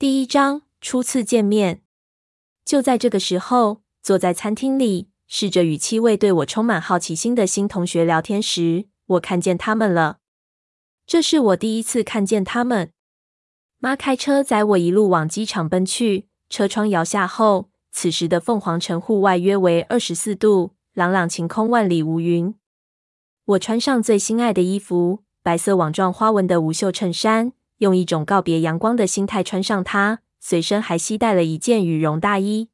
第一章初次见面。就在这个时候，坐在餐厅里，试着与七位对我充满好奇心的新同学聊天时，我看见他们了。这是我第一次看见他们。妈开车载我一路往机场奔去，车窗摇下后，此时的凤凰城户外约为二十四度，朗朗晴空，万里无云。我穿上最心爱的衣服，白色网状花纹的无袖衬衫，用一种告别阳光的心态穿上它，随身还携带了一件羽绒大衣。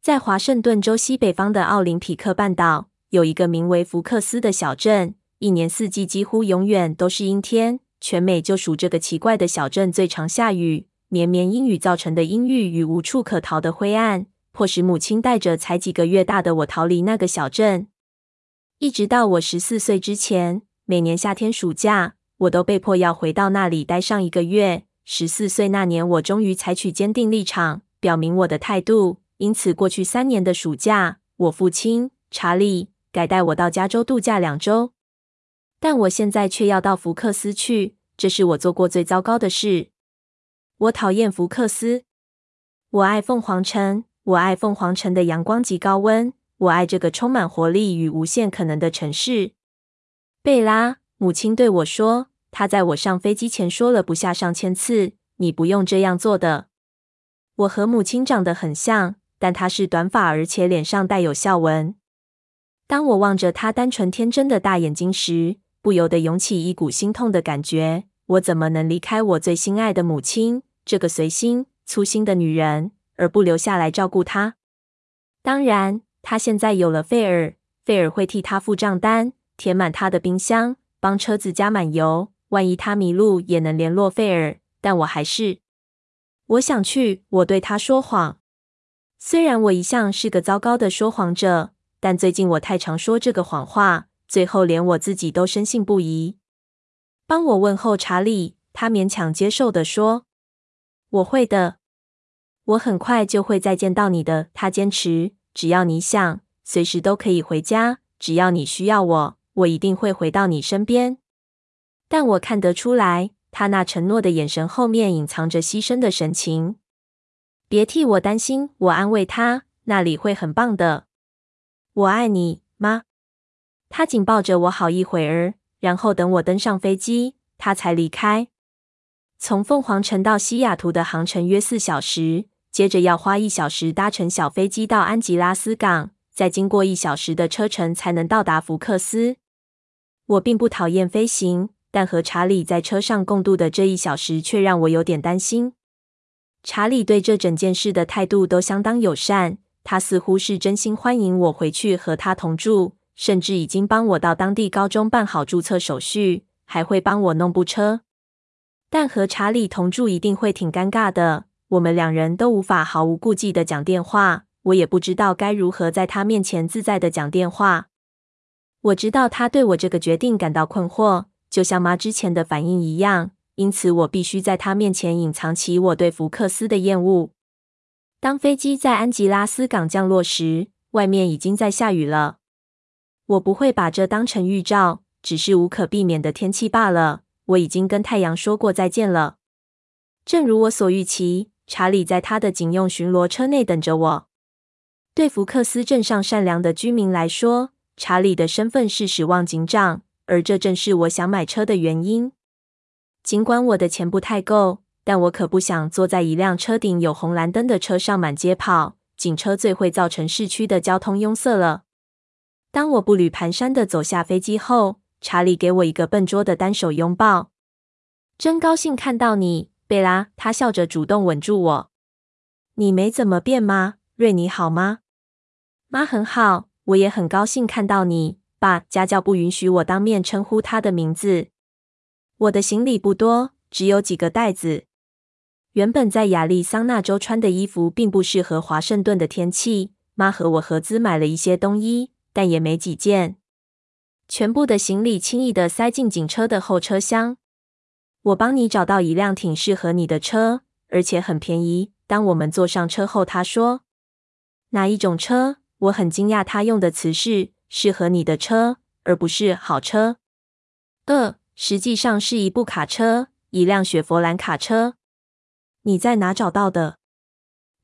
在华盛顿州西北方的奥林匹克半岛，有一个名为福克斯的小镇。一年四季几乎永远都是阴天，全美就属这个奇怪的小镇最常下雨。绵绵阴雨造成的阴郁与无处可逃的灰暗，迫使母亲带着才几个月大的我逃离那个小镇。一直到我十四岁之前，每年夏天暑假，我都被迫要回到那里待上一个月。十四岁那年，我终于采取坚定立场，表明我的态度。因此，过去三年的暑假，我父亲查理改带我到加州度假两周。但我现在却要到福克斯去，这是我做过最糟糕的事。我讨厌福克斯，我爱凤凰城，我爱凤凰城的阳光及高温，我爱这个充满活力与无限可能的城市。贝拉，母亲对我说，他在我上飞机前说了不下上千次：“你不用这样做的。”我和母亲长得很像，但她是短发，而且脸上带有笑纹。当我望着她单纯天真的大眼睛时，不由得涌起一股心痛的感觉。我怎么能离开我最心爱的母亲，这个随心粗心的女人，而不留下来照顾她？当然，她现在有了费尔，费尔会替她付账单，填满她的冰箱，帮车子加满油。万一他迷路，也能联络费尔。但我还是，我想去。我对他说谎，虽然我一向是个糟糕的说谎者，但最近我太常说这个谎话。最后，连我自己都深信不疑。帮我问候查理，他勉强接受地说：“我会的，我很快就会再见到你的。”他坚持：“只要你想，随时都可以回家。只要你需要我，我一定会回到你身边。”但我看得出来，他那承诺的眼神后面隐藏着牺牲的神情。别替我担心，我安慰他：“那里会很棒的。”我爱你，妈。他紧抱着我好一会儿，然后等我登上飞机，他才离开。从凤凰城到西雅图的航程约四小时，接着要花一小时搭乘小飞机到安吉拉斯港，再经过一小时的车程才能到达福克斯。我并不讨厌飞行，但和查理在车上共度的这一小时却让我有点担心。查理对这整件事的态度都相当友善，他似乎是真心欢迎我回去和他同住。甚至已经帮我到当地高中办好注册手续，还会帮我弄部车。但和查理同住一定会挺尴尬的，我们两人都无法毫无顾忌的讲电话，我也不知道该如何在他面前自在的讲电话。我知道他对我这个决定感到困惑，就像妈之前的反应一样，因此我必须在他面前隐藏起我对福克斯的厌恶。当飞机在安吉拉斯港降落时，外面已经在下雨了。我不会把这当成预兆，只是无可避免的天气罢了。我已经跟太阳说过再见了。正如我所预期，查理在他的警用巡逻车内等着我。对福克斯镇上善良的居民来说，查理的身份是史旺警长，而这正是我想买车的原因。尽管我的钱不太够，但我可不想坐在一辆车顶有红蓝灯的车上满街跑。警车最会造成市区的交通拥塞了。当我步履蹒跚地走下飞机后，查理给我一个笨拙的单手拥抱。真高兴看到你，贝拉。他笑着主动吻住我。你没怎么变吗？瑞尼好吗？妈很好，我也很高兴看到你。爸，家教不允许我当面称呼他的名字。我的行李不多，只有几个袋子。原本在亚利桑那州穿的衣服并不适合华盛顿的天气。妈和我合资买了一些冬衣。但也没几件，全部的行李轻易地塞进警车的后车厢。我帮你找到一辆挺适合你的车，而且很便宜。当我们坐上车后，他说：“哪一种车？”我很惊讶，他用的词是“适合你的车”，而不是“好车”。呃，实际上是一部卡车，一辆雪佛兰卡车。你在哪找到的？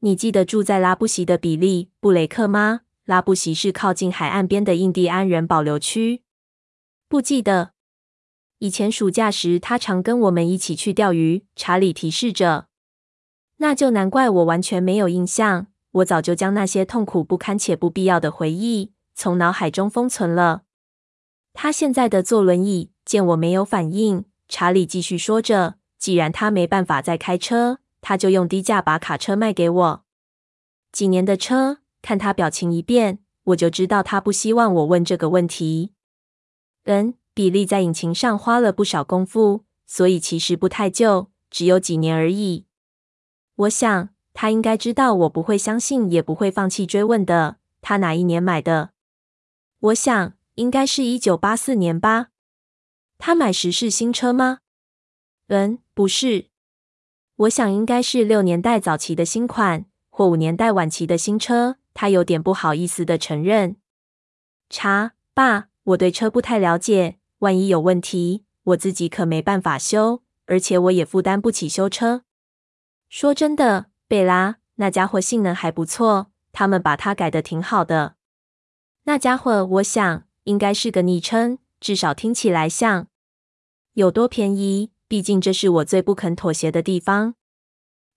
你记得住在拉布席的比利·布雷克吗？拉布席是靠近海岸边的印第安人保留区。不记得。以前暑假时，他常跟我们一起去钓鱼。查理提示着。那就难怪我完全没有印象。我早就将那些痛苦不堪且不必要的回忆从脑海中封存了。他现在的坐轮椅，见我没有反应，查理继续说着：“既然他没办法再开车，他就用低价把卡车卖给我。几年的车，看他表情一变，我就知道他不希望我问这个问题。嗯，比利在引擎上花了不少功夫，所以其实不太旧，只有几年而已。我想。”他应该知道我不会相信，也不会放弃追问的。他哪一年买的？我想应该是一九八四年吧。他买时是新车吗？嗯，不是。我想应该是六年代早期的新款，或五年代晚期的新车。他有点不好意思地承认。查，爸，我对车不太了解，万一有问题，我自己可没办法修，而且我也负担不起修车。说真的。贝拉，那家伙性能还不错，他们把它改的挺好的。那家伙，我想应该是个昵称，至少听起来像。有多便宜？毕竟这是我最不肯妥协的地方。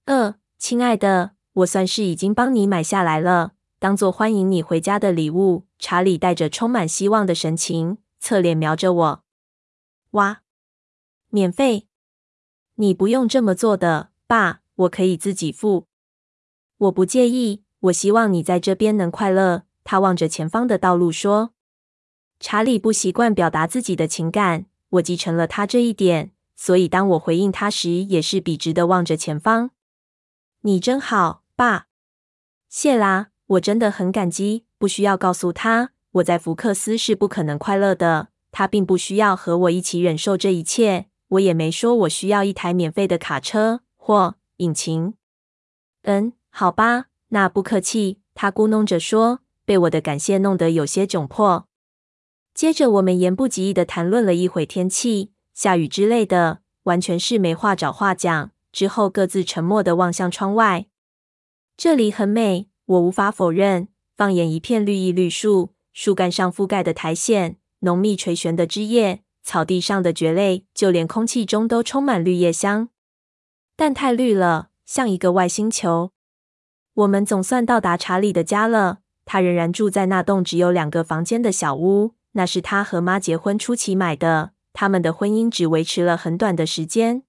呃，亲爱的，我算是已经帮你买下来了，当做欢迎你回家的礼物。查理带着充满希望的神情，侧脸瞄着我。哇，免费？你不用这么做的，爸。我可以自己付，我不介意。我希望你在这边能快乐。他望着前方的道路说：“查理不习惯表达自己的情感，我继承了他这一点，所以当我回应他时，也是笔直的望着前方。”你真好，爸。谢啦，我真的很感激。不需要告诉他，我在福克斯是不可能快乐的。他并不需要和我一起忍受这一切。我也没说我需要一台免费的卡车或。引擎，嗯，好吧，那不客气。他咕哝着说，被我的感谢弄得有些窘迫。接着，我们言不及义的谈论了一会天气、下雨之类的，完全是没话找话讲。之后，各自沉默的望向窗外。这里很美，我无法否认。放眼一片绿意绿树，树干上覆盖的苔藓，浓密垂悬的枝叶，草地上的蕨类，就连空气中都充满绿叶香。但太绿了，像一个外星球。我们总算到达查理的家了。他仍然住在那栋只有两个房间的小屋，那是他和妈结婚初期买的。他们的婚姻只维持了很短的时间。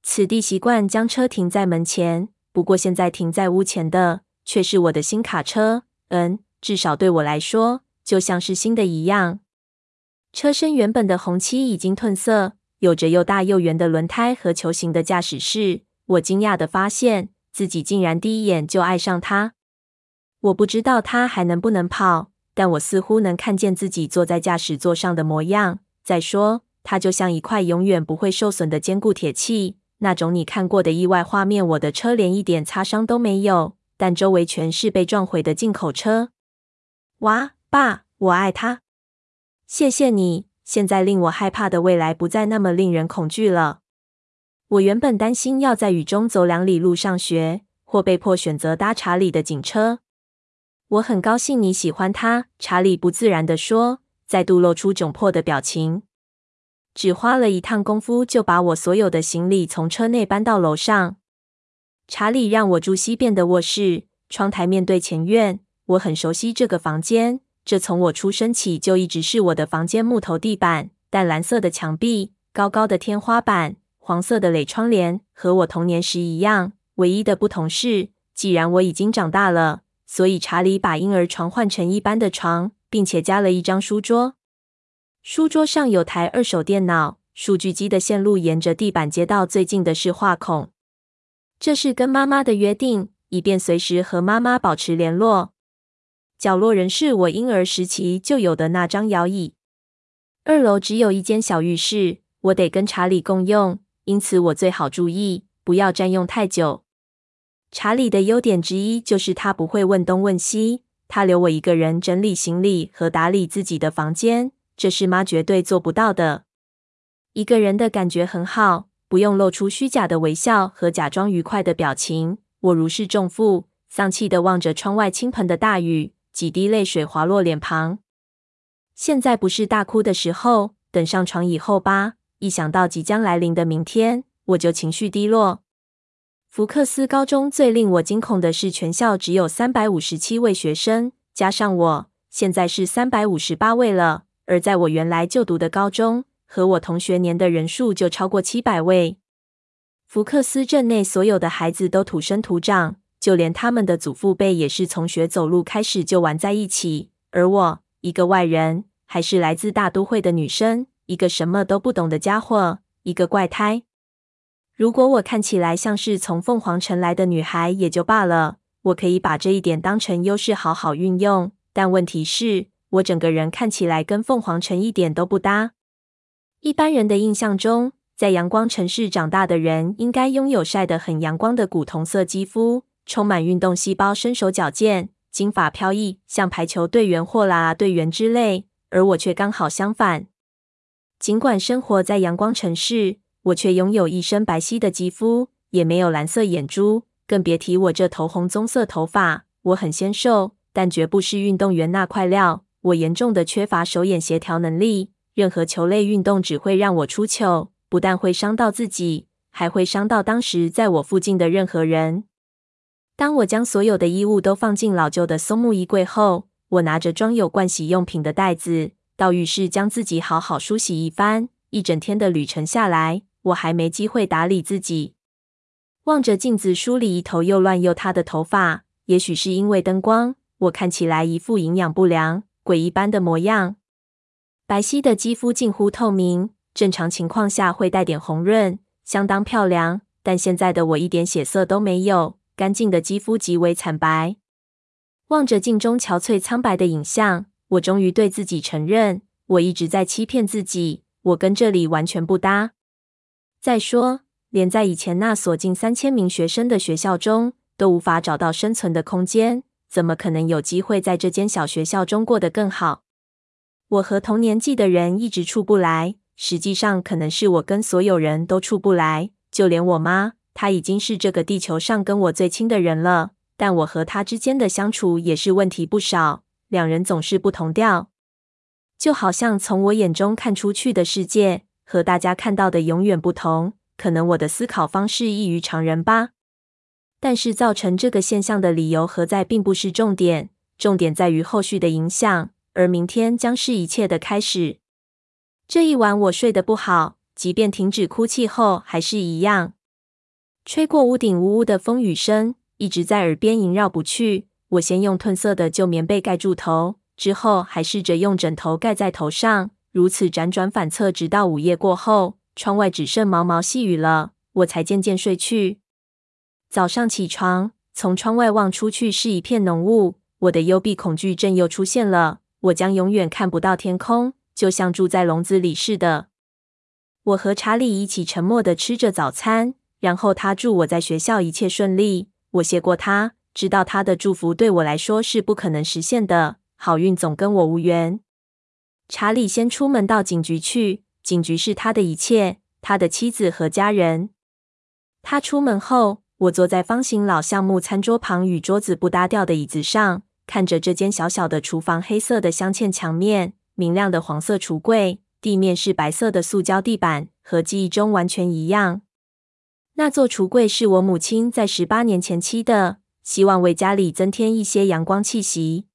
此地习惯将车停在门前，不过现在停在屋前的却是我的新卡车。嗯，至少对我来说，就像是新的一样。车身原本的红漆已经褪色。有着又大又圆的轮胎和球形的驾驶室，我惊讶地发现自己竟然第一眼就爱上它。我不知道它还能不能跑，但我似乎能看见自己坐在驾驶座上的模样。再说，它就像一块永远不会受损的坚固铁器，那种你看过的意外画面。我的车连一点擦伤都没有，但周围全是被撞毁的进口车。哇，爸，我爱它！谢谢你。现在令我害怕的未来不再那么令人恐惧了。我原本担心要在雨中走两里路上学，或被迫选择搭查理的警车。我很高兴你喜欢它，查理不自然地说，再度露出窘迫的表情。只花了一趟功夫，就把我所有的行李从车内搬到楼上。查理让我住西边的卧室，窗台面对前院。我很熟悉这个房间。这从我出生起就一直是我的房间。木头地板、淡蓝色的墙壁、高高的天花板、黄色的垒窗帘，和我童年时一样。唯一的不同是，既然我已经长大了，所以查理把婴儿床换成一般的床，并且加了一张书桌。书桌上有台二手电脑，数据机的线路沿着地板接到最近的是话孔。这是跟妈妈的约定，以便随时和妈妈保持联络。角落仍是我婴儿时期就有的那张摇椅。二楼只有一间小浴室，我得跟查理共用，因此我最好注意不要占用太久。查理的优点之一就是他不会问东问西，他留我一个人整理行李和打理自己的房间，这是妈绝对做不到的。一个人的感觉很好，不用露出虚假的微笑和假装愉快的表情。我如释重负，丧气的望着窗外倾盆的大雨，几滴泪水滑落脸庞。现在不是大哭的时候，等上床以后吧。一想到即将来临的明天，我就情绪低落。福克斯高中最令我惊恐的是，全校只有三百五十七位学生，加上我，现在是三百五十八位了。而在我原来就读的高中，和我同学年的人数就超过七百位。福克斯镇内所有的孩子都土生土长，就连他们的祖父辈也是从学走路开始就玩在一起。而我，一个外人，还是来自大都会的女生，一个什么都不懂的家伙，一个怪胎。如果我看起来像是从凤凰城来的女孩，也就罢了，我可以把这一点当成优势好好运用。但问题是，我整个人看起来跟凤凰城一点都不搭。一般人的印象中，在阳光城市长大的人应该拥有晒得很阳光的古铜色肌肤，充满运动细胞，身手矫健，金发飘逸，像排球队员或啦啦队员之类。而我却刚好相反。尽管生活在阳光城市，我却拥有一身白皙的肌肤，也没有蓝色眼珠，更别提我这头红棕色头发。我很纤瘦，但绝不是运动员那块料。我严重的缺乏手眼协调能力，任何球类运动只会让我出糗，不但会伤到自己，还会伤到当时在我附近的任何人。当我将所有的衣物都放进老旧的松木衣柜后，我拿着装有盥洗用品的袋子到浴室，将自己好好梳洗一番。一整天的旅程下来，我还没机会打理自己。望着镜子，梳理一头又乱又塌的头发，也许是因为灯光，我看起来一副营养不良。鬼一般的模样，白皙的肌肤近乎透明，正常情况下会带点红润，相当漂亮。但现在的我一点血色都没有，干净的肌肤极为惨白。望着镜中憔悴苍白的影像，我终于对自己承认，我一直在欺骗自己，我跟这里完全不搭。再说，连在以前那所近三千名学生的学校中，都无法找到生存的空间。怎么可能有机会在这间小学校中过得更好？我和同年纪的人一直处不来，实际上可能是我跟所有人都处不来，就连我妈，她已经是这个地球上跟我最亲的人了，但我和她之间的相处也是问题不少。两人总是不同调，就好像从我眼中看出去的世界和大家看到的永远不同。可能我的思考方式异于常人吧。但是造成这个现象的理由何在，并不是重点，重点在于后续的影响，而明天将是一切的开始。这一晚我睡得不好，即便停止哭泣后还是一样。吹过屋顶呜呜的风雨声一直在耳边萦绕不去。我先用褪色的旧棉被盖住头，之后还试着用枕头盖在头上，如此辗转反侧，直到午夜过后，窗外只剩毛毛细雨了，我才渐渐睡去。早上起床，从窗外望出去是一片浓雾。我的幽闭恐惧症又出现了。我将永远看不到天空，就像住在笼子里似的。我和查理一起沉默地吃着早餐，然后他祝我在学校一切顺利。我谢过他，知道他的祝福对我来说是不可能实现的。好运总跟我无缘。查理先出门到警局去，警局是他的一切，他的妻子和家人。他出门后。我坐在方形老橡木餐桌旁，与桌子不搭调的椅子上，看着这间小小的厨房。黑色的镶嵌墙面，明亮的黄色橱柜，地面是白色的塑胶地板，和记忆中完全一样。那座橱柜是我母亲在十八年前漆的，希望为家里增添一些阳光气息。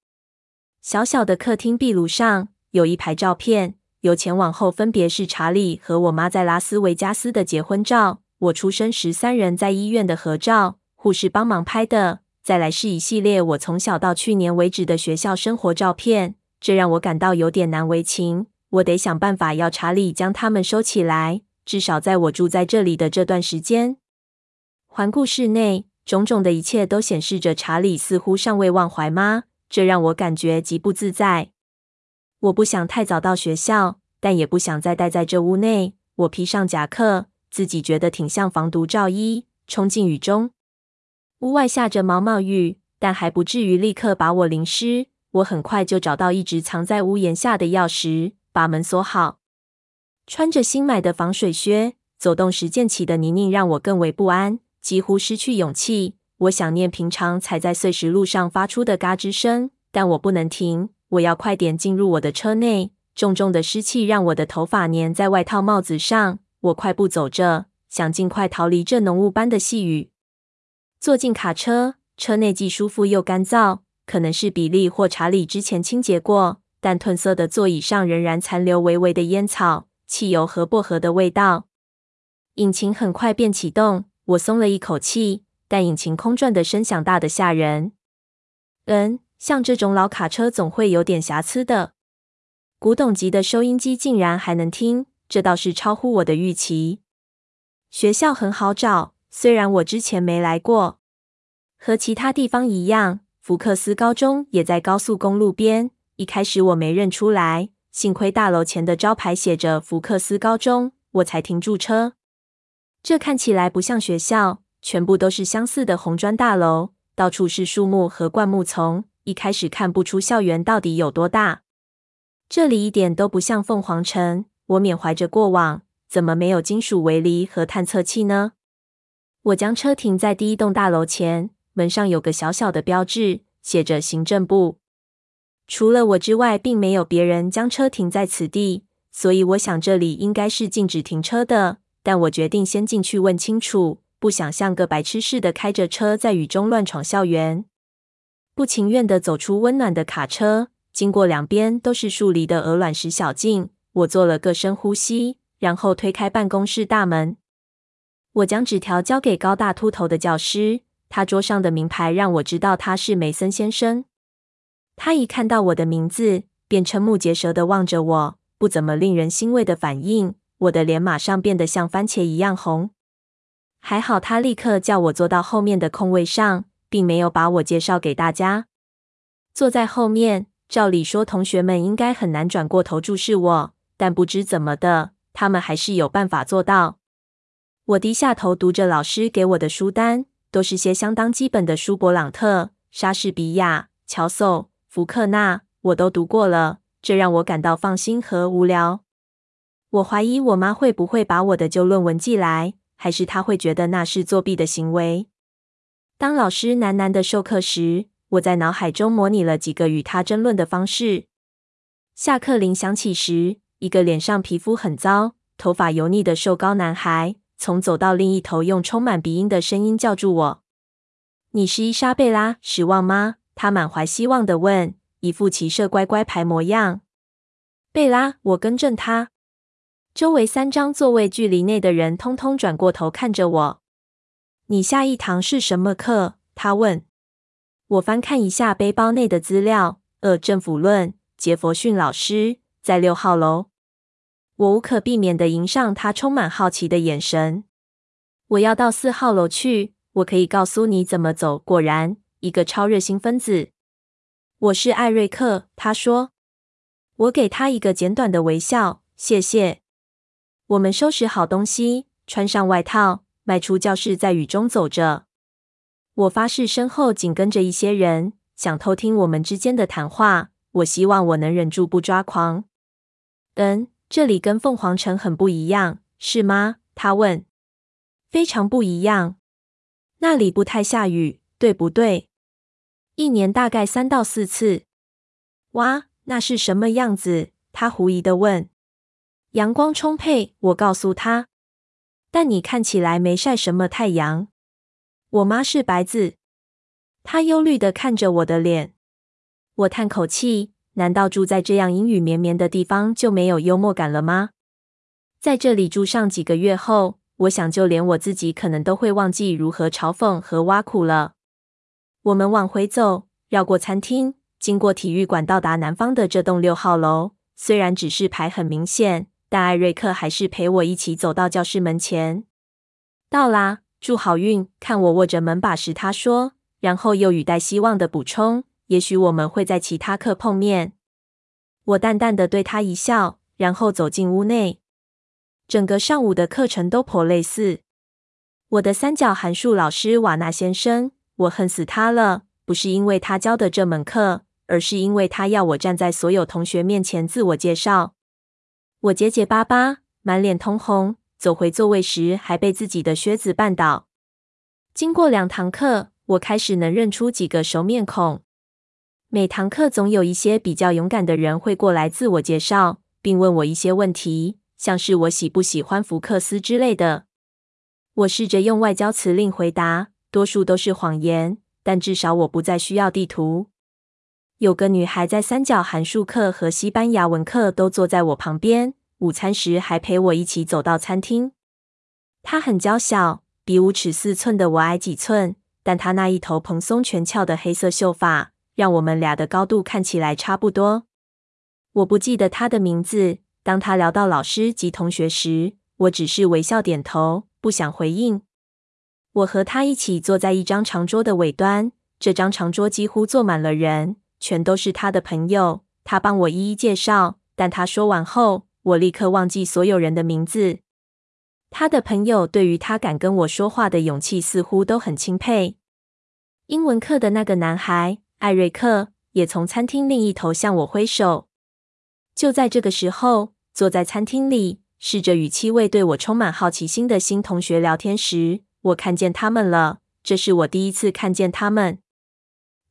小小的客厅壁炉上有一排照片，由前往后分别是查理和我妈在拉斯维加斯的结婚照。我出生时三人在医院的合照，护士帮忙拍的。再来是一系列我从小到去年为止的学校生活照片，这让我感到有点难为情。我得想办法要查理将它们收起来，至少在我住在这里的这段时间。环顾室内，种种的一切都显示着查理似乎尚未忘怀吗？这让我感觉极不自在。我不想太早到学校，但也不想再待在这屋内。我披上夹克。自己觉得挺像防毒罩衣，冲进雨中。屋外下着毛毛雨，但还不至于立刻把我淋湿。我很快就找到一直藏在屋檐下的钥匙，把门锁好。穿着新买的防水靴，走动时溅起的泥泞让我更为不安，几乎失去勇气。我想念平常踩在碎石路上发出的嘎吱声，但我不能停。我要快点进入我的车内。重重的湿气让我的头发粘在外套帽子上。我快步走着，想尽快逃离这浓雾般的细雨。坐进卡车，车内既舒服又干燥，可能是比利或查理之前清洁过，但褪色的座椅上仍然残留微微的烟草、汽油和薄荷的味道。引擎很快便启动，我松了一口气，但引擎空转的声响大得吓人。嗯，像这种老卡车总会有点瑕疵的。古董级的收音机竟然还能听，这倒是超乎我的预期。学校很好找，虽然我之前没来过。和其他地方一样，福克斯高中也在高速公路边。一开始我没认出来，幸亏大楼前的招牌写着福克斯高中，我才停住车。这看起来不像学校，全部都是相似的红砖大楼，到处是树木和灌木丛，一开始看不出校园到底有多大。这里一点都不像凤凰城。我缅怀着过往，怎么没有金属围篱和探测器呢？我将车停在第一栋大楼前，门上有个小小的标志，写着“行政部”。除了我之外，并没有别人将车停在此地，所以我想这里应该是禁止停车的。但我决定先进去问清楚，不想像个白痴似的开着车在雨中乱闯校园。不情愿地走出温暖的卡车。经过两边都是树篱的鹅卵石小径，我做了个深呼吸，然后推开办公室大门。我将纸条交给高大秃头的教师，他桌上的名牌让我知道他是梅森先生。他一看到我的名字，便瞠目结舌地望着我，不怎么令人欣慰的反应。我的脸马上变得像番茄一样红。还好他立刻叫我坐到后面的空位上，并没有把我介绍给大家。坐在后面。照理说，同学们应该很难转过头注视我，但不知怎么的，他们还是有办法做到。我低下头读着老师给我的书单，都是些相当基本的书，勃朗特、莎士比亚、乔叟、福克纳，我都读过了，这让我感到放心和无聊。我怀疑我妈会不会把我的旧论文寄来，还是她会觉得那是作弊的行为。当老师喃喃的授课时，我在脑海中模拟了几个与他争论的方式。下课铃响起时，一个脸上皮肤很糟、头发油腻的瘦高男孩从走道另一头，用充满鼻音的声音叫住我：“你是伊莎贝拉，失望吗？”他满怀希望的问，一副骑射乖乖牌模样。贝拉，我更正他。周围三张座位距离内的人通通转过头看着我。你下一堂是什么课？他问。我翻看一下背包内的资料。呃，政府论，杰佛逊老师在六号楼。我无可避免地迎上他充满好奇的眼神。我要到四号楼去，我可以告诉你怎么走。果然，一个超热心分子。我是艾瑞克，他说。我给他一个简短的微笑，谢谢。我们收拾好东西，穿上外套，迈出教室，在雨中走着。我发誓，身后紧跟着一些人，想偷听我们之间的谈话。我希望我能忍住不抓狂。嗯，这里跟凤凰城很不一样，是吗？他问。非常不一样。那里不太下雨，对不对？一年大概三到四次。哇，那是什么样子？他狐疑的问。阳光充沛，我告诉他。但你看起来没晒什么太阳。我妈是白字，她忧虑地看着我的脸。我叹口气，难道住在这样阴雨绵绵的地方就没有幽默感了吗？在这里住上几个月后，我想就连我自己可能都会忘记如何嘲讽和挖苦了。我们往回走，绕过餐厅，经过体育馆，到达南方的这栋六号楼。虽然指示牌很明显，但艾瑞克还是陪我一起走到教室门前。到啦。祝好运！看我握着门把时，他说，然后又语带希望的补充：“也许我们会在其他课碰面。”我淡淡的对他一笑，然后走进屋内。整个上午的课程都颇类似。我的三角函数老师瓦纳先生，我恨死他了。不是因为他教的这门课，而是因为他要我站在所有同学面前自我介绍。我结结巴巴，满脸通红。走回座位时还被自己的靴子绊倒。经过两堂课，我开始能认出几个熟面孔。每堂课总有一些比较勇敢的人会过来自我介绍，并问我一些问题，像是我喜不喜欢福克斯之类的。我试着用外交辞令回答，多数都是谎言，但至少我不再需要地图。有个女孩在三角函数课和西班牙文课都坐在我旁边，午餐时还陪我一起走到餐厅。她很娇小，比五尺四寸的我矮几寸，但她那一头蓬松全翘的黑色秀发，让我们俩的高度看起来差不多。我不记得她的名字。当她聊到老师及同学时，我只是微笑点头，不想回应。我和她一起坐在一张长桌的尾端，这张长桌几乎坐满了人。全都是他的朋友，他帮我一一介绍。但他说完后，我立刻忘记所有人的名字。他的朋友对于他敢跟我说话的勇气，似乎都很钦佩。英文课的那个男孩艾瑞克也从餐厅另一头向我挥手。就在这个时候，坐在餐厅里，试着与七位对我充满好奇心的新同学聊天时，我看见他们了。这是我第一次看见他们。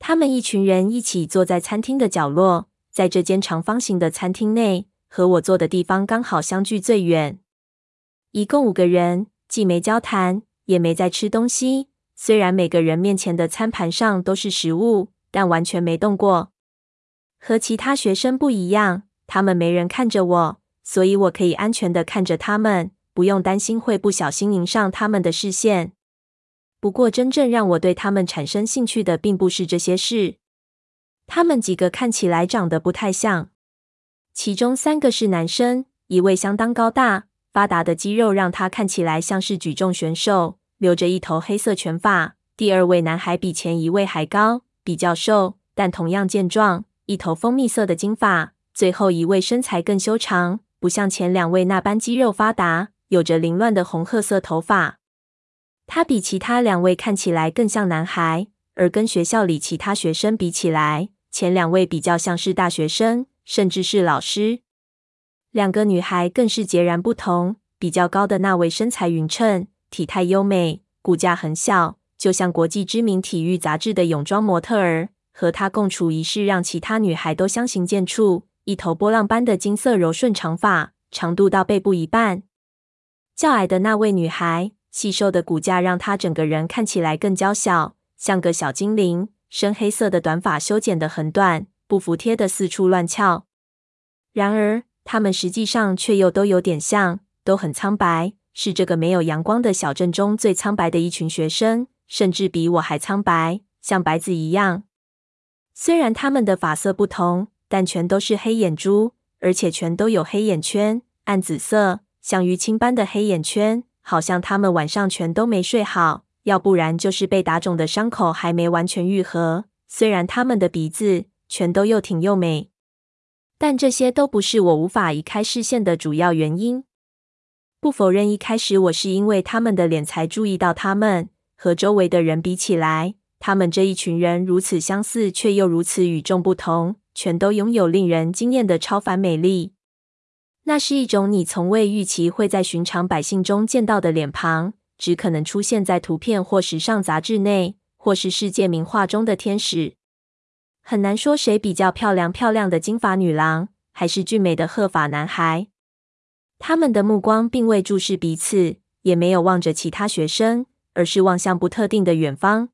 他们一群人一起坐在餐厅的角落，在这间长方形的餐厅内，和我坐的地方刚好相距最远。一共五个人，既没交谈，也没在吃东西。虽然每个人面前的餐盘上都是食物，但完全没动过。和其他学生不一样，他们没人看着我，所以我可以安全地看着他们，不用担心会不小心迎上他们的视线。不过，真正让我对他们产生兴趣的，并不是这些事。他们几个看起来长得不太像，其中三个是男生，一位相当高大，发达的肌肉让他看起来像是举重选手，留着一头黑色卷发。第二位男孩比前一位还高，比较瘦，但同样健壮，一头蜂蜜色的金发。最后一位身材更修长，不像前两位那般肌肉发达，有着凌乱的红褐色头发。他比其他两位看起来更像男孩，而跟学校里其他学生比起来，前两位比较像是大学生，甚至是老师。两个女孩更是截然不同。比较高的那位身材匀称，体态优美，骨架很小，就像国际知名体育杂志的泳装模特儿。和她共处一室，让其他女孩都相形见绌。一头波浪般的金色柔顺长发，长度到背部一半。较矮的那位女孩。细瘦的骨架让她整个人看起来更娇小，像个小精灵。深黑色的短发修剪得很短，不服帖的四处乱翘。然而，他们实际上却又都有点像，都很苍白，是这个没有阳光的小镇中最苍白的一群学生，甚至比我还苍白，像白子一样。虽然他们的发色不同，但全都是黑眼珠，而且全都有黑眼圈，暗紫色，像淤青般的黑眼圈。好像他们晚上全都没睡好，要不然就是被打肿的伤口还没完全愈合。虽然他们的鼻子全都又挺又美，但这些都不是我无法移开视线的主要原因。不否认，一开始我是因为他们的脸才注意到他们。和周围的人比起来，他们这一群人如此相似，却又如此与众不同，全都拥有令人惊艳的超凡美丽。那是一种你从未预期会在寻常百姓中见到的脸庞，只可能出现在图片或时尚杂志内，或是世界名画中的天使。很难说谁比较漂亮，漂亮的金发女郎，还是俊美的褐发男孩。他们的目光并未注视彼此，也没有望着其他学生，而是望向不特定的远方。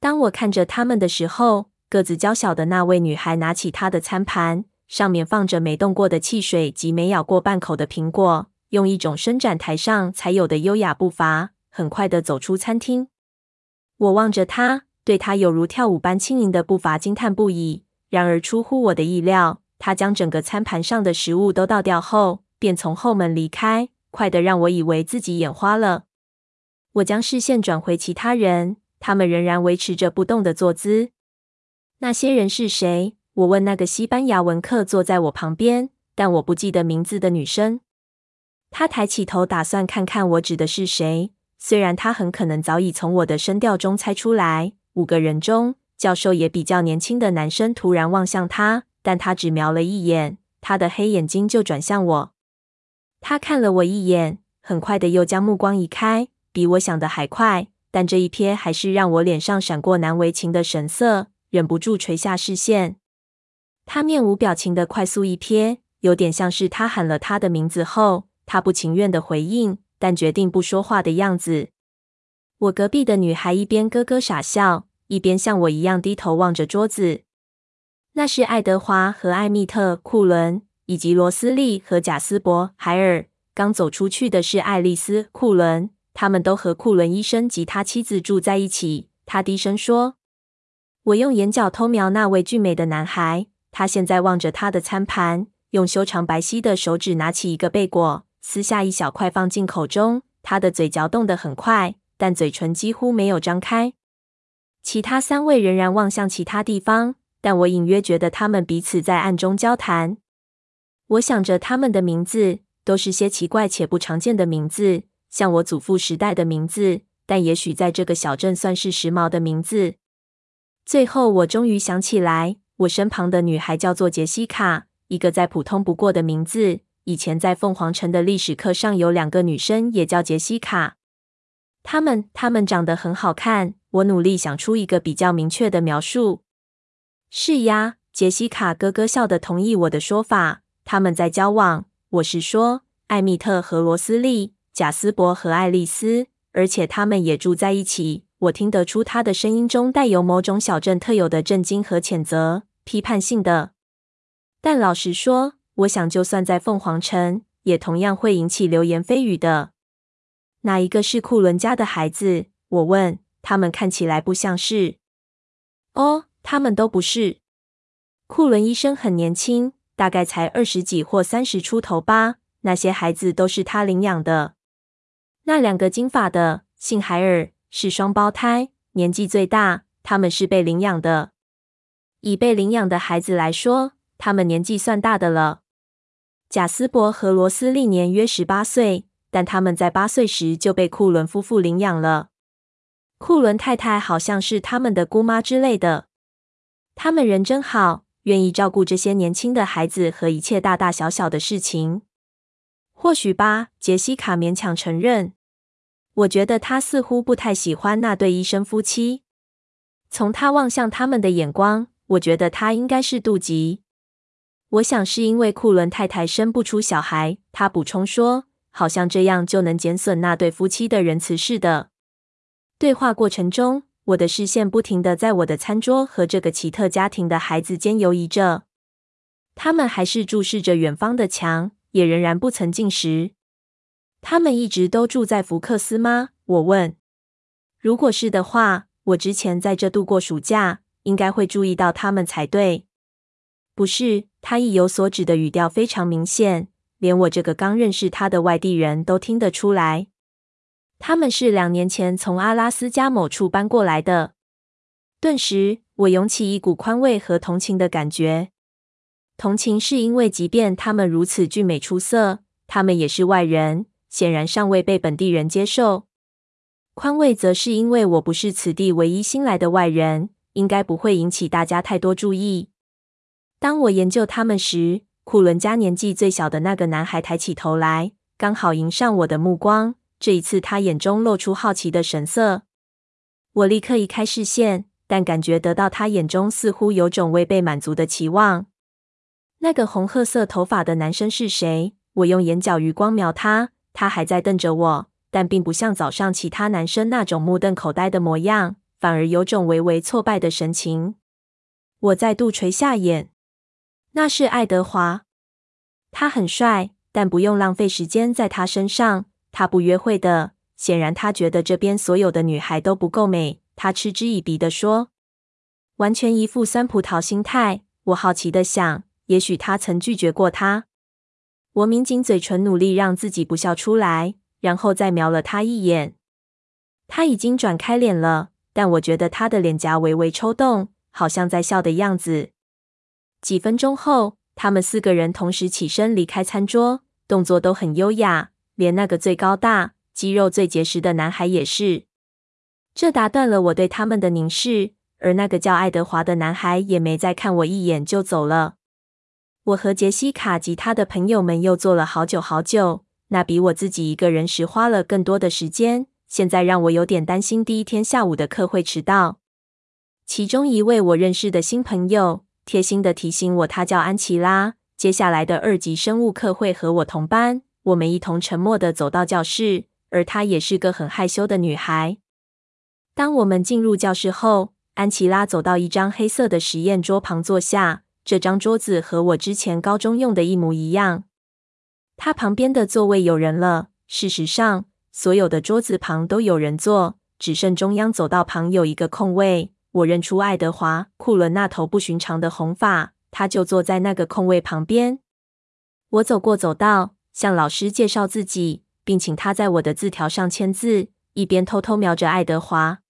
当我看着他们的时候，个子娇小的那位女孩拿起她的餐盘。上面放着没动过的汽水及没咬过半口的苹果，用一种伸展台上才有的优雅步伐，很快地走出餐厅。我望着他，对他有如跳舞般轻盈的步伐惊叹不已。然而出乎我的意料，他将整个餐盘上的食物都倒掉后，便从后门离开，快得让我以为自己眼花了。我将视线转回其他人，他们仍然维持着不动的坐姿。那些人是谁？我问那个西班牙文课坐在我旁边，但我不记得名字的女生。她抬起头，打算看看我指的是谁。虽然她很可能早已从我的声调中猜出来。五个人中，教授也比较年轻的男生突然望向她，但他只瞄了一眼，他的黑眼睛就转向我。他看了我一眼，很快的又将目光移开，比我想的还快。但这一瞥还是让我脸上闪过难为情的神色，忍不住垂下视线。他面无表情的快速一瞥，有点像是他喊了他的名字后，他不情愿的回应，但决定不说话的样子。我隔壁的女孩一边咯咯傻笑，一边像我一样低头望着桌子。那是爱德华和艾蜜特·库伦，以及罗斯利和贾斯伯·海尔。刚走出去的是爱丽丝·库伦。他们都和库伦医生及他妻子住在一起。他低声说：“我用眼角偷瞄那位俊美的男孩，他现在望着他的餐盘，用修长白皙的手指拿起一个贝果，撕下一小块放进口中。他的嘴嚼动得很快，但嘴唇几乎没有张开。其他三位仍然望向其他地方，但我隐约觉得他们彼此在暗中交谈。我想着他们的名字，都是些奇怪且不常见的名字。”像我祖父时代的名字，但也许在这个小镇算是时髦的名字。最后，我终于想起来，我身旁的女孩叫做杰西卡，一个再普通不过的名字。以前在凤凰城的历史课上，有两个女生也叫杰西卡。她们，她们长得很好看。我努力想出一个比较明确的描述。是呀，杰西卡咯咯笑的同意我的说法。他们在交往，我是说，艾蜜特和罗斯利。贾斯伯和爱丽丝，而且他们也住在一起。我听得出他的声音中带有某种小镇特有的震惊和谴责，批判性的。但老实说，我想就算在凤凰城，也同样会引起流言蜚语的。哪一个是库伦家的孩子？我问。他们看起来不像是。哦，他们都不是。库伦医生很年轻，大概才二十几或三十出头吧。那些孩子都是他领养的。那两个金发的，姓海尔，是双胞胎，年纪最大。他们是被领养的。以被领养的孩子来说，他们年纪算大的了。贾斯伯和罗斯历年约十八岁，但他们在八岁时就被库伦夫妇领养了。库伦太太好像是他们的姑妈之类的。他们人真好，愿意照顾这些年轻的孩子和一切大大小小的事情。或许吧，杰西卡勉强承认。我觉得他似乎不太喜欢那对医生夫妻。从他望向他们的眼光，我觉得他应该是妒忌。我想是因为库伦太太生不出小孩。他补充说，好像这样就能减损那对夫妻的仁慈似的。对话过程中，我的视线不停地在我的餐桌和这个奇特家庭的孩子间游移着。他们还是注视着远方的墙。也仍然不曾进食。他们一直都住在福克斯吗？我问。如果是的话，我之前在这度过暑假，应该会注意到他们才对。不是，他意有所指的语调非常明显，连我这个刚认识他的外地人都听得出来。他们是两年前从阿拉斯加某处搬过来的。顿时，我涌起一股宽慰和同情的感觉。同情是因为，即便他们如此俊美出色，他们也是外人，显然尚未被本地人接受。宽慰则是因为我不是此地唯一新来的外人，应该不会引起大家太多注意。当我研究他们时，库伦家年纪最小的那个男孩抬起头来，刚好迎上我的目光。这一次，他眼中露出好奇的神色。我立刻移开视线，但感觉得到他眼中似乎有种未被满足的期望。那个红褐色头发的男生是谁？我用眼角余光瞄他，他还在瞪着我，但并不像早上其他男生那种目瞪口呆的模样，反而有种微微挫败的神情。我再度垂下眼，那是爱德华。他很帅，但不用浪费时间在他身上。他不约会的，显然他觉得这边所有的女孩都不够美。他嗤之以鼻地说，完全一副酸葡萄心态。我好奇地想。也许他曾拒绝过他。我抿紧嘴唇，努力让自己不笑出来，然后再瞄了他一眼。他已经转开脸了，但我觉得他的脸颊微微抽动，好像在笑的样子。几分钟后，他们四个人同时起身离开餐桌，动作都很优雅，连那个最高大、肌肉最结实的男孩也是。这打断了我对他们的凝视，而那个叫爱德华的男孩也没再看我一眼就走了。我和杰西卡及他的朋友们又坐了好久好久。那比我自己一个人时花了更多的时间。现在让我有点担心第一天下午的课会迟到。其中一位我认识的新朋友贴心的提醒我，他叫安琪拉。接下来的二级生物课会和我同班。我们一同沉默的走到教室，而她也是个很害羞的女孩。当我们进入教室后，安琪拉走到一张黑色的实验桌旁坐下。这张桌子和我之前高中用的一模一样。他旁边的座位有人了。事实上，所有的桌子旁都有人坐，只剩中央走道旁有一个空位。我认出爱德华·库伦那头不寻常的红发，他就坐在那个空位旁边。我走过走道，向老师介绍自己，并请他在我的字条上签字，一边偷偷瞄着爱德华。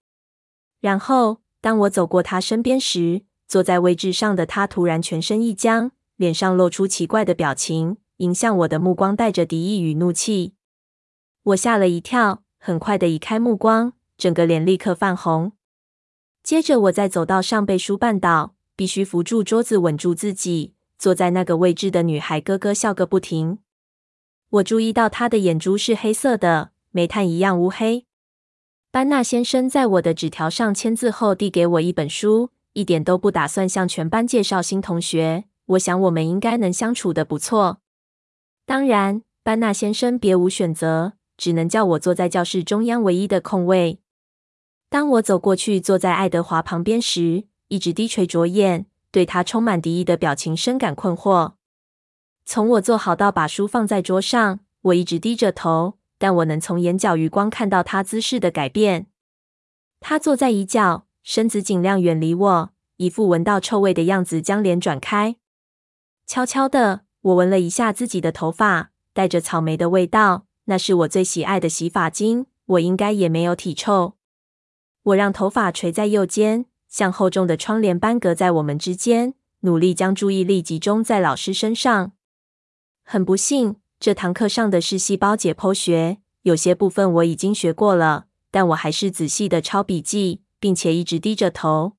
然后，当我走过他身边时，坐在位置上的他突然全身一僵，脸上露出奇怪的表情，迎向我的目光带着敌意与怒气。我吓了一跳，很快的移开目光，整个脸立刻泛红。接着，我在走道上被书绊倒，必须扶住桌子稳住自己。坐在那个位置的女孩咯咯笑个不停。我注意到她的眼珠是黑色的，煤炭一样乌黑。班纳先生在我的纸条上签字后，递给我一本书，一点都不打算向全班介绍新同学。我想我们应该能相处得不错。当然，班纳先生别无选择，只能叫我坐在教室中央唯一的空位。当我走过去坐在爱德华旁边时，一直低垂着眼，对他充满敌意的表情深感困惑。从我坐好到把书放在桌上，我一直低着头，但我能从眼角余光看到他姿势的改变。他坐在一角，身子尽量远离我，一副闻到臭味的样子，将脸转开。悄悄的，我闻了一下自己的头发，带着草莓的味道，那是我最喜爱的洗发精。我应该也没有体臭。我让头发垂在右肩，像厚重的窗帘般隔在我们之间，努力将注意力集中在老师身上。很不幸，这堂课上的是细胞解剖学，有些部分我已经学过了，但我还是仔细的抄笔记，并且一直低着头。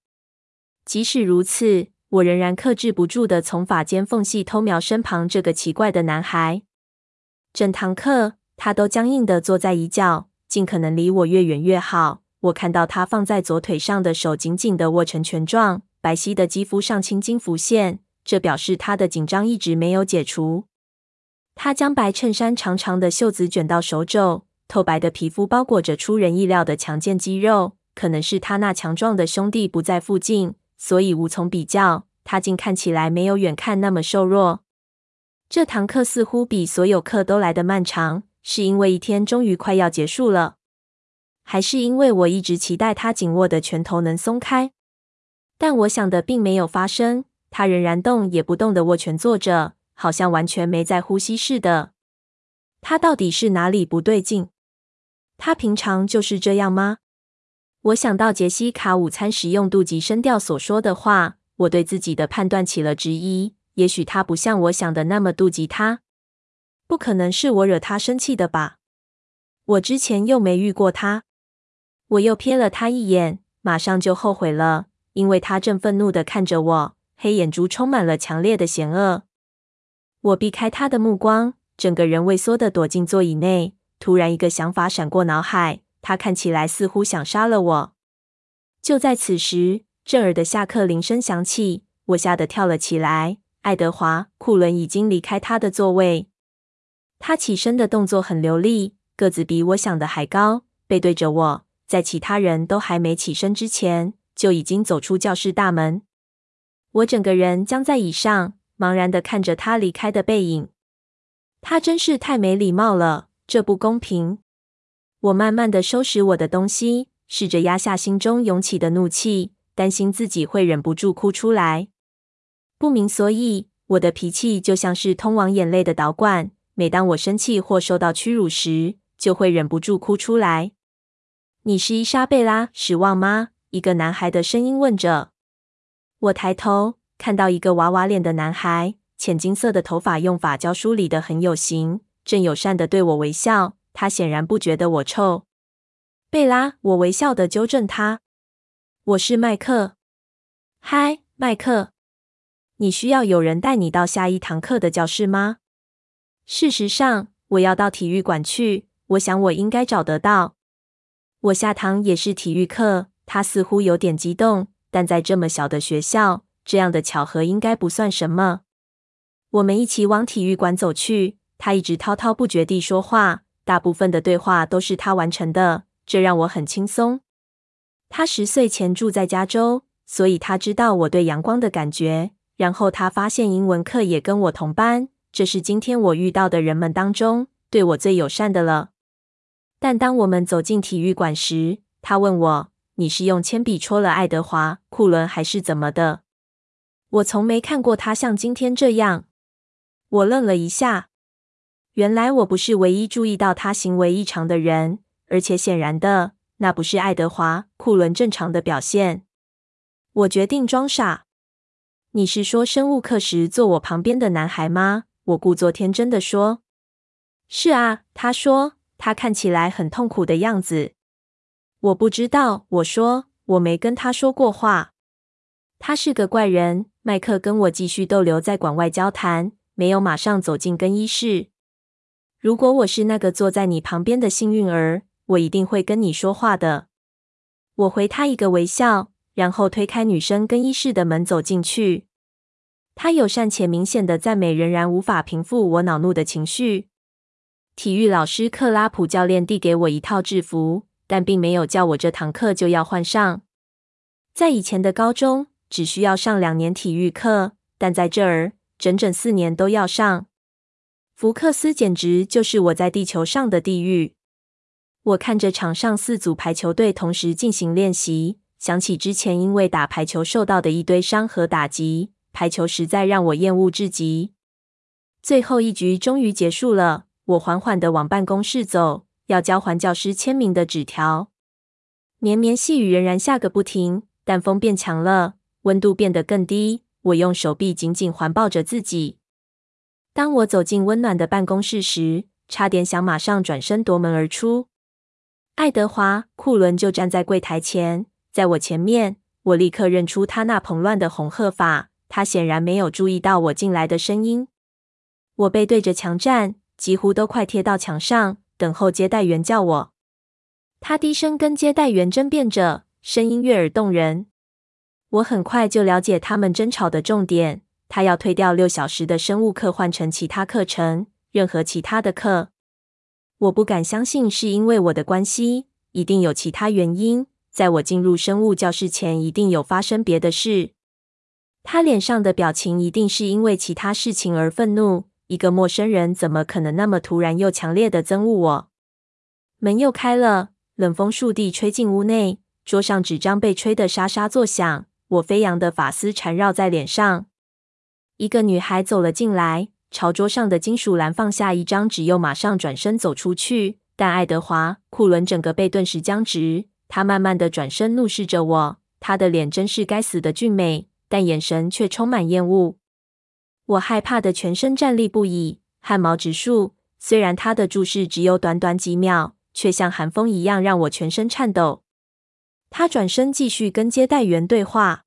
即使如此，我仍然克制不住的从发间缝隙偷瞄身旁这个奇怪的男孩。整堂课，他都僵硬的坐在一角，尽可能离我越远越好。我看到他放在左腿上的手紧紧的握成拳状，白皙的肌肤上青筋浮现，这表示他的紧张一直没有解除。他将白衬衫长长的袖子卷到手肘，透白的皮肤包裹着出人意料的强健肌肉。可能是他那强壮的兄弟不在附近，所以无从比较。他竟看起来没有远看那么瘦弱。这堂课似乎比所有课都来得漫长，是因为一天终于快要结束了。还是因为我一直期待他紧握的拳头能松开，但我想的并没有发生。他仍然动也不动的握拳坐着，好像完全没在呼吸似的。他到底是哪里不对劲？他平常就是这样吗？我想到杰西卡午餐时用妒忌声调所说的话，我对自己的判断起了质疑。也许他不像我想的那么妒忌他，不可能是我惹他生气的吧？我之前又没遇过他。我又瞥了他一眼，马上就后悔了，因为他正愤怒地看着我，黑眼珠充满了强烈的险恶。我避开他的目光，整个人畏缩地躲进座椅内。突然，一个想法闪过脑海，他看起来似乎想杀了我。就在此时，震耳的下课铃声响起，我吓得跳了起来。爱德华·库伦已经离开他的座位，他起身的动作很流利，个子比我想的还高，背对着我。在其他人都还没起身之前，就已经走出教室大门。我整个人僵在椅上，茫然的看着他离开的背影。他真是太没礼貌了，这不公平。我慢慢地收拾我的东西，试着压下心中涌起的怒气，担心自己会忍不住哭出来。不明所以，我的脾气就像是通往眼泪的导管，每当我生气或受到屈辱时，就会忍不住哭出来。你是伊莎贝拉·史旺吗？一个男孩的声音问着。我抬头看到一个娃娃脸的男孩，浅金色的头发用发胶梳理得很有型，正友善地对我微笑。他显然不觉得我臭。贝拉，我微笑的纠正他。我是麦克。嗨，麦克。你需要有人带你到下一堂课的教室吗？事实上，我要到体育馆去。我想我应该找得到。我下堂也是体育课。他似乎有点激动，但在这么小的学校，这样的巧合应该不算什么。我们一起往体育馆走去。他一直滔滔不绝地说话，大部分的对话都是他完成的，这让我很轻松。他十岁前住在加州，所以他知道我对阳光的感觉。然后他发现英文课也跟我同班，这是今天我遇到的人们当中对我最友善的了。但当我们走进体育馆时，他问我：“你是用铅笔戳了爱德华·库伦，还是怎么的？”我从没看过他像今天这样。我愣了一下，原来我不是唯一注意到他行为异常的人，而且显然的，那不是爱德华·库伦正常的表现。我决定装傻。你是说生物课时坐我旁边的男孩吗？我故作天真的说：“是啊。”他说：“他看起来很痛苦的样子。”我不知道。我说：“我没跟他说过话。”他是个怪人。麦克跟我继续逗留在馆外交谈，没有马上走进更衣室。如果我是那个坐在你旁边的幸运儿，我一定会跟你说话的。我回他一个微笑。然后推开女生更衣室的门走进去。他友善且明显的赞美仍然无法平复我恼怒的情绪。体育老师克拉普教练递给我一套制服，但并没有叫我这堂课就要换上。在以前的高中，只需要上两年体育课，但在这儿，整整四年都要上。福克斯简直就是我在地球上的地狱。我看着场上四组排球队同时进行练习。想起之前因为打排球受到的一堆伤和打击，排球实在让我厌恶至极。最后一局终于结束了，我缓缓地往办公室走，要交还教师签名的纸条。绵绵细雨仍然下个不停，但风变强了，温度变得更低。我用手臂紧紧环抱着自己。当我走进温暖的办公室时，差点想马上转身夺门而出。爱德华·库伦就站在柜台前。在我前面，我立刻认出他那蓬乱的红褐发。他显然没有注意到我进来的声音。我背对着墙站，几乎都快贴到墙上，等候接待员叫我。他低声跟接待员争辩着，声音悦耳动人。我很快就了解他们争吵的重点。他要退掉六小时的生物课，换成其他课程，任何其他的课。我不敢相信是因为我的关系，一定有其他原因。在我进入生物教室前，一定有发生别的事。他脸上的表情一定是因为其他事情而愤怒。一个陌生人怎么可能那么突然又强烈的憎恶我？门又开了，冷风倏地吹进屋内，桌上纸张被吹得沙沙作响。我飞扬的发丝缠绕在脸上。一个女孩走了进来，朝桌上的金属栏放下一张纸，又马上转身走出去。但爱德华·库伦整个背顿时僵直。他慢慢的转身，怒视着我。他的脸真是该死的俊美，但眼神却充满厌恶。我害怕的全身战栗不已，汗毛直竖。虽然他的注视只有短短几秒，却像寒风一样让我全身颤抖。他转身继续跟接待员对话。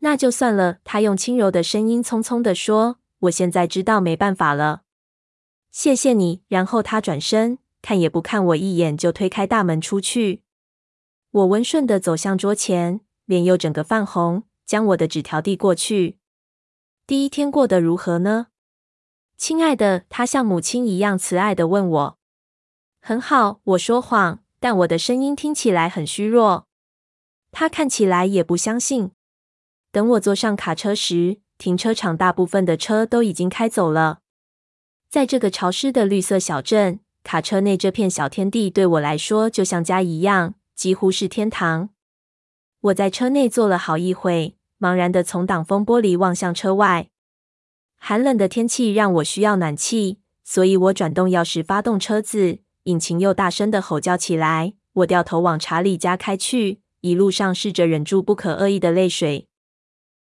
那就算了，他用轻柔的声音匆匆地说：“我现在知道没办法了。谢谢你。”然后他转身，看也不看我一眼，就推开大门出去。我温顺地走向桌前，脸又整个泛红，将我的纸条递过去。第一天过得如何呢？亲爱的，他像母亲一样慈爱地问我。很好，我说谎，但我的声音听起来很虚弱。他看起来也不相信。等我坐上卡车时，停车场大部分的车都已经开走了。在这个潮湿的绿色小镇，卡车内这片小天地对我来说就像家一样。几乎是天堂。我在车内坐了好一会，茫然地从挡风玻璃望向车外。寒冷的天气让我需要暖气，所以我转动钥匙发动车子，引擎又大声地吼叫起来。我掉头往查理家开去，一路上试着忍住不可恶意的泪水。